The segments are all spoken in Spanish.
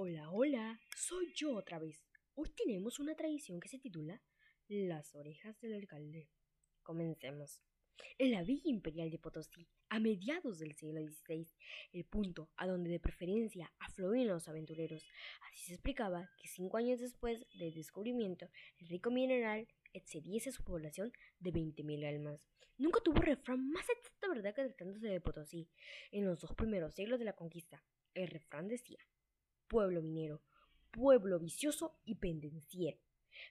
Hola, hola, soy yo otra vez. Hoy tenemos una tradición que se titula Las orejas del alcalde. Comencemos. En la Villa Imperial de Potosí, a mediados del siglo XVI, el punto a donde de preferencia afluían los aventureros. Así se explicaba que cinco años después del descubrimiento, el rico mineral excediese su población de 20.000 almas. Nunca tuvo refrán más exacto verdad que tratándose de Potosí. En los dos primeros siglos de la conquista, el refrán decía pueblo minero, pueblo vicioso y pendenciero.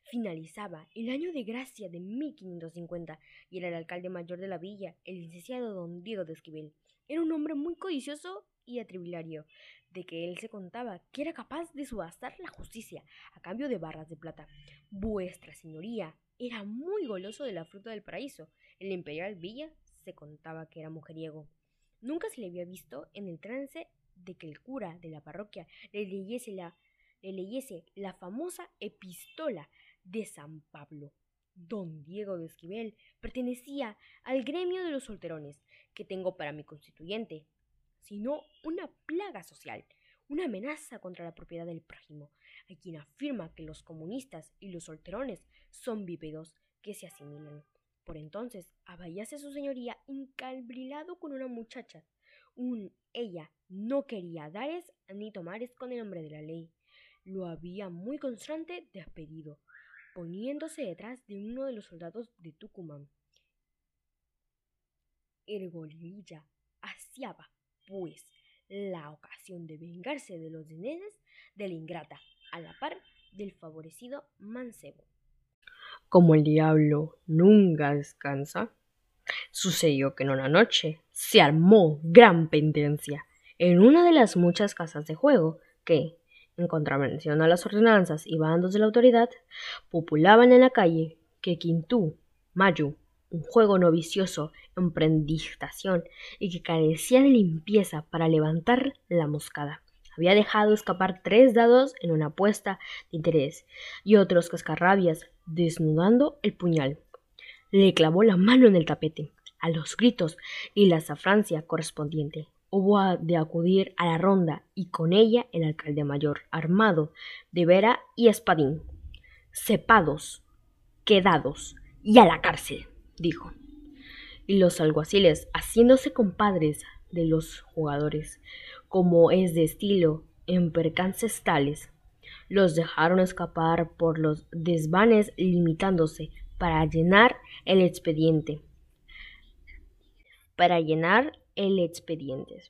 Finalizaba el año de gracia de 1550 y era el alcalde mayor de la villa, el licenciado don Diego de Esquivel. Era un hombre muy codicioso y atribilario, de que él se contaba que era capaz de subastar la justicia a cambio de barras de plata. Vuestra señoría era muy goloso de la fruta del paraíso. En la imperial villa se contaba que era mujeriego. Nunca se le había visto en el trance de que el cura de la parroquia le leyese la, le leyese la famosa epístola de San Pablo. Don Diego de Esquivel pertenecía al gremio de los solterones que tengo para mi constituyente, sino una plaga social, una amenaza contra la propiedad del prójimo, a quien afirma que los comunistas y los solterones son bípedos que se asimilan. Por entonces, habíase su señoría incalbrilado con una muchacha, un ella no quería dares ni tomares con el nombre de la ley. Lo había muy constante despedido, poniéndose detrás de uno de los soldados de Tucumán. El gorilla asiaba, pues, la ocasión de vengarse de los dineros de la ingrata, a la par del favorecido mancebo. Como el diablo nunca descansa, sucedió que en una noche se armó gran pendencia en una de las muchas casas de juego que, en contravención a las ordenanzas y bandos de la autoridad, populaban en la calle que Quintú, Mayu, un juego novicioso en prendictación y que carecía de limpieza para levantar la moscada. Había dejado escapar tres dados en una apuesta de interés y otros cascarrabias desnudando el puñal. Le clavó la mano en el tapete, a los gritos y la zafrancia correspondiente hubo de acudir a la ronda y con ella el alcalde mayor, armado de vera y espadín. Cepados, quedados y a la cárcel, dijo. Y los alguaciles, haciéndose compadres de los jugadores, como es de estilo en percances tales, los dejaron escapar por los desvanes limitándose para llenar el expediente. Para llenar el expediente,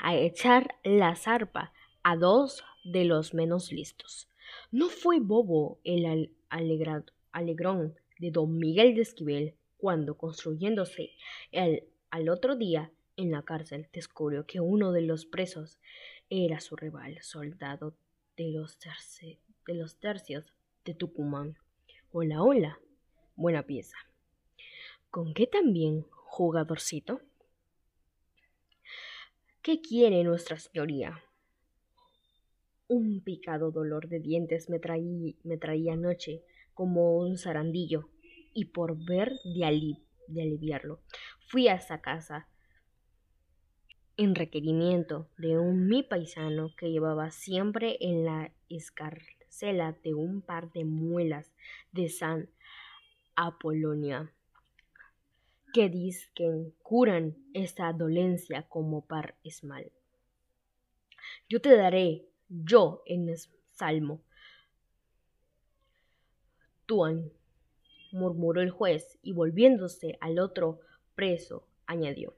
a echar la zarpa a dos de los menos listos. No fue bobo el alegrón de don Miguel de Esquivel cuando, construyéndose el, al otro día en la cárcel, descubrió que uno de los presos era su rival, soldado de los, tercios de Tucumán. Hola, hola, buena pieza. ¿Con qué también, jugadorcito? ¿Qué quiere Nuestra Señoría? Un picado dolor de dientes me, me traía anoche como un zarandillo, y por ver de, de aliviarlo, fui a esa casa en requerimiento de un mi paisano que llevaba siempre en la escarcela de un par de muelas de San Apolonia que que curan esta dolencia como par esmal. Yo te daré, yo en salmo. Tuan, murmuró el juez, y volviéndose al otro preso, añadió.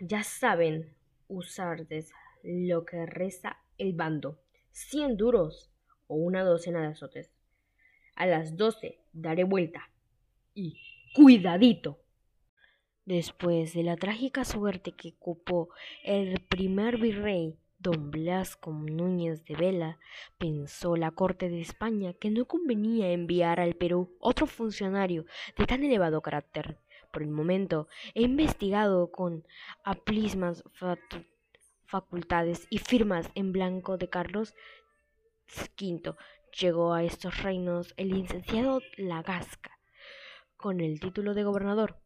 Ya saben usardes lo que reza el bando, cien duros o una docena de azotes. A las doce daré vuelta y Cuidadito. Después de la trágica suerte que ocupó el primer virrey don Blasco Núñez de Vela, pensó la corte de España que no convenía enviar al Perú otro funcionario de tan elevado carácter. Por el momento, he investigado con aplismas facultades y firmas en blanco de Carlos V. Llegó a estos reinos el licenciado Lagasca, con el título de gobernador.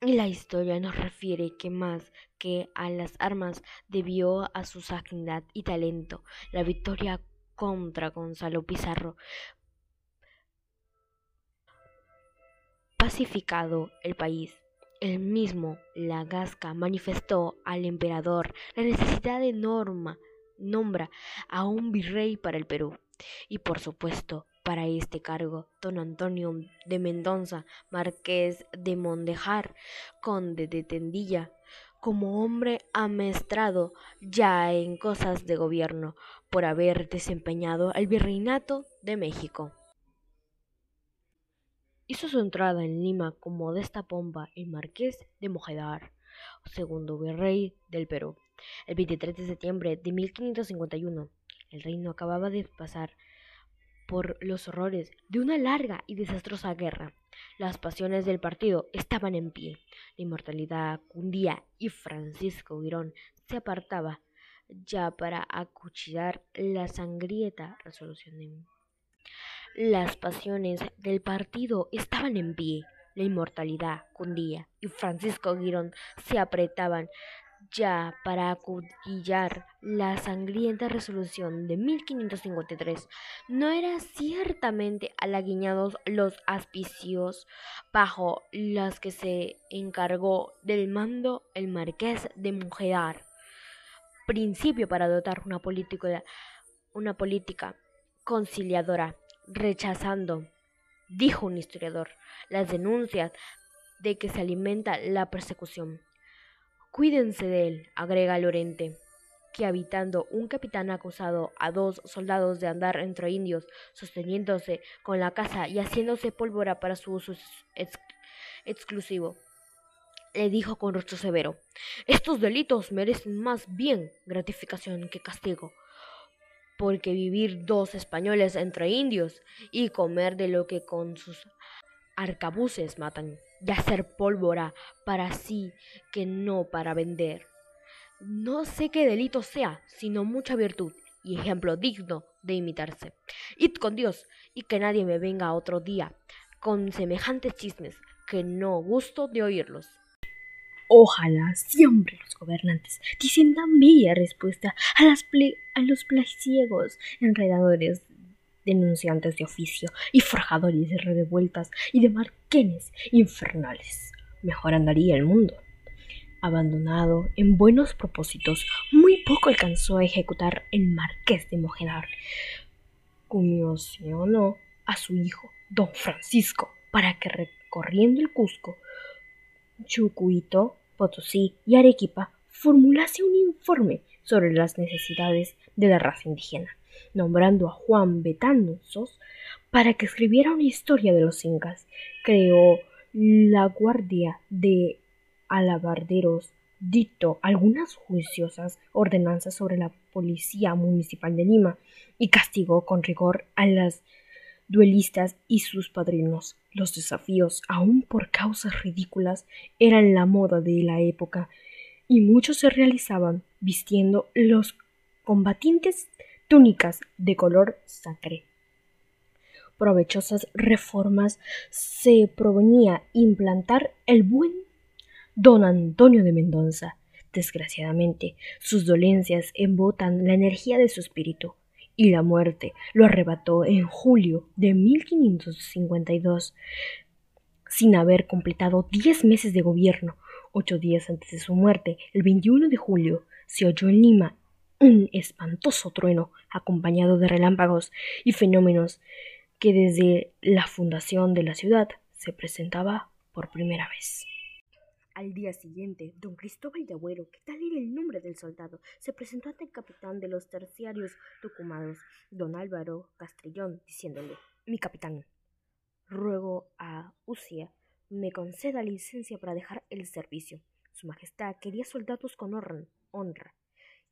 La historia nos refiere que más que a las armas debió a su sagaz y talento. La victoria contra Gonzalo Pizarro pacificado el país. El mismo Lagasca manifestó al emperador la necesidad de norma, nombra a un virrey para el Perú. Y por supuesto, para este cargo, don Antonio de Mendoza, marqués de Mondejar, conde de Tendilla, como hombre amestrado ya en cosas de gobierno, por haber desempeñado el virreinato de México. Hizo su entrada en Lima con modesta pompa el marqués de Mojedar, segundo virrey del Perú. El 23 de septiembre de 1551, el reino acababa de pasar por los horrores de una larga y desastrosa guerra. Las pasiones del partido estaban en pie. La inmortalidad cundía y Francisco Girón se apartaba ya para acuchillar la sangrienta resolución de las pasiones del partido estaban en pie. La inmortalidad cundía y Francisco Girón se apretaban ya para acudillar la sangrienta resolución de 1553. No eran ciertamente halaguiñados los aspicios bajo los que se encargó del mando el marqués de Mujedar, principio para dotar una política, una política conciliadora, rechazando, dijo un historiador, las denuncias de que se alimenta la persecución. Cuídense de él, agrega Lorente, que habitando un capitán acusado a dos soldados de andar entre indios, sosteniéndose con la caza y haciéndose pólvora para su uso exclusivo, le dijo con rostro severo, estos delitos merecen más bien gratificación que castigo, porque vivir dos españoles entre indios y comer de lo que con sus arcabuces matan y hacer pólvora para sí que no para vender. No sé qué delito sea, sino mucha virtud y ejemplo digno de imitarse. Id con Dios y que nadie me venga otro día con semejantes chismes que no gusto de oírlos. Ojalá siempre los gobernantes dicen tan bella respuesta a, las a los placiegos enredadores denunciantes de oficio y forjadores de revueltas y de marquenes infernales. Mejor andaría el mundo. Abandonado en buenos propósitos, muy poco alcanzó a ejecutar el marqués de Mojedar. Comisionó a su hijo, don Francisco, para que recorriendo el Cusco, Chucuito, Potosí y Arequipa formulase un informe sobre las necesidades de la raza indígena nombrando a Juan Betanzos para que escribiera una historia de los incas. Creó la Guardia de Alabarderos, dictó algunas juiciosas ordenanzas sobre la Policía Municipal de Lima y castigó con rigor a las duelistas y sus padrinos. Los desafíos, aun por causas ridículas, eran la moda de la época y muchos se realizaban vistiendo los combatientes túnicas de color sacre. Provechosas reformas se provenía implantar el buen don Antonio de Mendoza. Desgraciadamente, sus dolencias embotan la energía de su espíritu, y la muerte lo arrebató en julio de 1552, sin haber completado diez meses de gobierno. Ocho días antes de su muerte, el 21 de julio, se oyó en Lima un espantoso trueno acompañado de relámpagos y fenómenos que desde la fundación de la ciudad se presentaba por primera vez. Al día siguiente, don Cristóbal de Agüero, que tal era el nombre del soldado, se presentó ante el capitán de los terciarios tucumanos, don Álvaro Castrillón, diciéndole Mi capitán, ruego a Ucia me conceda licencia para dejar el servicio. Su Majestad quería soldados con honra,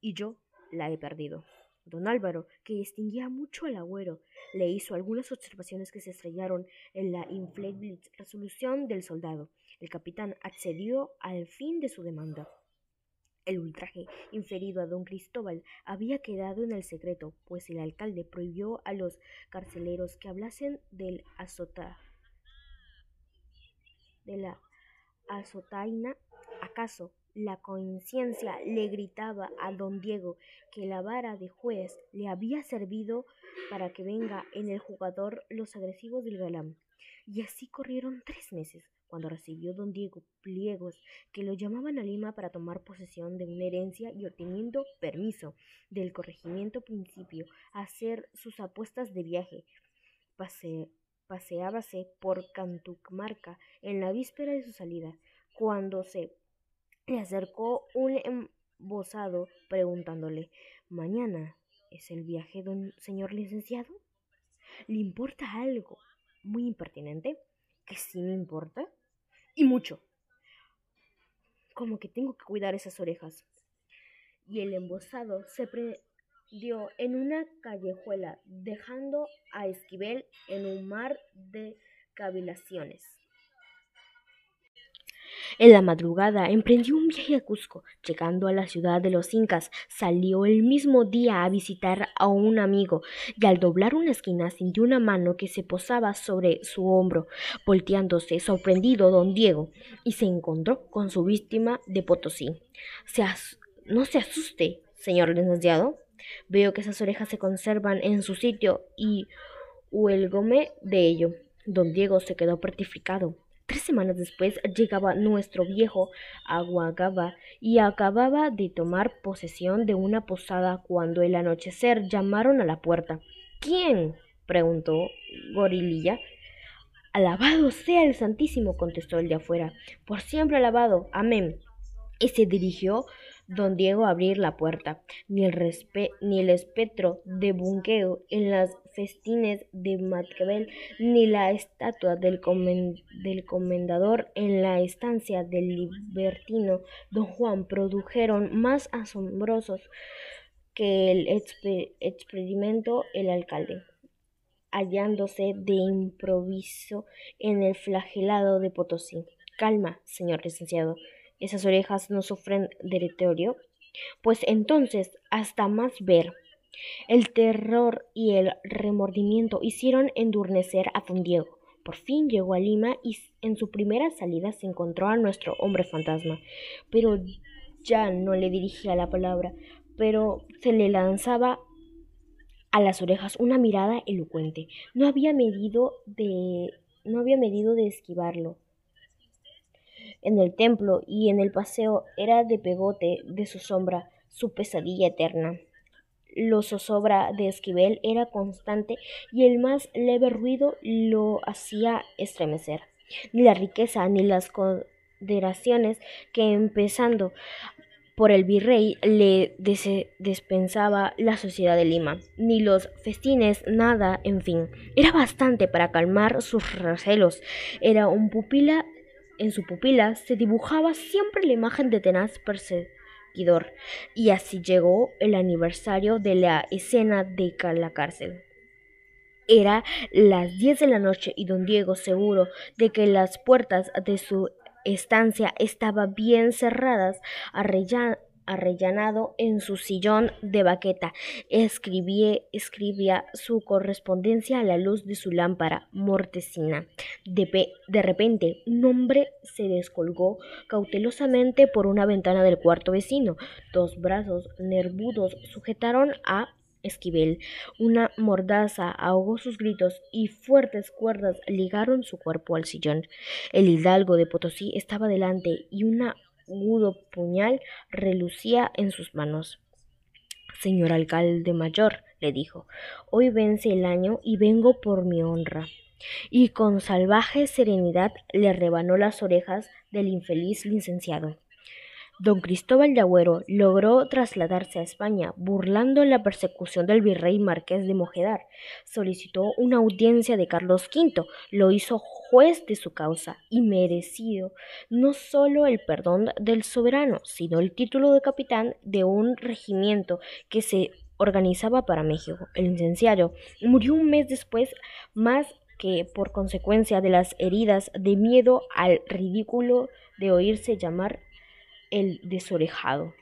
y yo la he perdido. Don Álvaro, que distinguía mucho al agüero, le hizo algunas observaciones que se estrellaron en la inflexible resolución del soldado. El capitán accedió al fin de su demanda. El ultraje inferido a don Cristóbal había quedado en el secreto, pues el alcalde prohibió a los carceleros que hablasen del azota de la azotaina, ¿acaso la conciencia le gritaba a don Diego que la vara de juez le había servido para que venga en el jugador los agresivos del galán? Y así corrieron tres meses, cuando recibió don Diego pliegos que lo llamaban a Lima para tomar posesión de una herencia y obteniendo permiso del corregimiento principio a hacer sus apuestas de viaje. Pase, paseábase por Cantumarca en la víspera de su salida, cuando se le acercó un embosado preguntándole Mañana es el viaje, don señor licenciado. ¿Le importa algo muy impertinente? ¿Que sí me importa? Y mucho. Como que tengo que cuidar esas orejas. Y el embosado se prendió en una callejuela, dejando a Esquivel en un mar de cavilaciones. En la madrugada emprendió un viaje a Cusco. Llegando a la ciudad de los incas, salió el mismo día a visitar a un amigo y al doblar una esquina sintió una mano que se posaba sobre su hombro. Volteándose, sorprendido don Diego, y se encontró con su víctima de Potosí. no se asuste, señor licenciado. Veo que esas orejas se conservan en su sitio y huelgome de ello. Don Diego se quedó petrificado. Tres semanas después llegaba nuestro viejo Aguagaba y acababa de tomar posesión de una posada cuando el anochecer llamaron a la puerta. ¿Quién? preguntó Gorililla. Alabado sea el Santísimo, contestó el de afuera. Por siempre alabado. Amén. Y se dirigió don Diego abrir la puerta, ni el, ni el espectro de Bunqueo en las festines de Maquiavel, ni la estatua del comendador en la estancia del libertino don Juan produjeron más asombrosos que el experimento el alcalde hallándose de improviso en el flagelado de Potosí. Calma, señor licenciado, esas orejas no sufren deterioro, pues entonces hasta más ver. El terror y el remordimiento hicieron endurnecer a don Diego. Por fin llegó a Lima y en su primera salida se encontró a nuestro hombre fantasma, pero ya no le dirigía la palabra, pero se le lanzaba a las orejas una mirada elocuente. No había medido de no había medido de esquivarlo en el templo y en el paseo era de pegote de su sombra, su pesadilla eterna. Lo zozobra de Esquivel era constante y el más leve ruido lo hacía estremecer. Ni la riqueza ni las consideraciones que empezando por el virrey le despensaba la sociedad de Lima, ni los festines, nada, en fin. Era bastante para calmar sus recelos. Era un pupila en su pupila se dibujaba siempre la imagen de tenaz perseguidor, y así llegó el aniversario de la escena de la cárcel. Era las diez de la noche y don Diego, seguro de que las puertas de su estancia estaban bien cerradas, arrellana arrellanado en su sillón de baqueta, escribía, escribía su correspondencia a la luz de su lámpara mortecina. De, de repente, un hombre se descolgó cautelosamente por una ventana del cuarto vecino. Dos brazos nervudos sujetaron a Esquivel. Una mordaza ahogó sus gritos y fuertes cuerdas ligaron su cuerpo al sillón. El hidalgo de Potosí estaba delante y una agudo puñal relucía en sus manos. Señor alcalde mayor, le dijo, hoy vence el año y vengo por mi honra. Y con salvaje serenidad le rebanó las orejas del infeliz licenciado. Don Cristóbal de Agüero logró trasladarse a España, burlando la persecución del virrey marqués de Mojedar. Solicitó una audiencia de Carlos V, lo hizo juez de su causa y merecido no solo el perdón del soberano, sino el título de capitán de un regimiento que se organizaba para México. El licenciado murió un mes después, más que por consecuencia de las heridas de miedo al ridículo de oírse llamar el desorejado.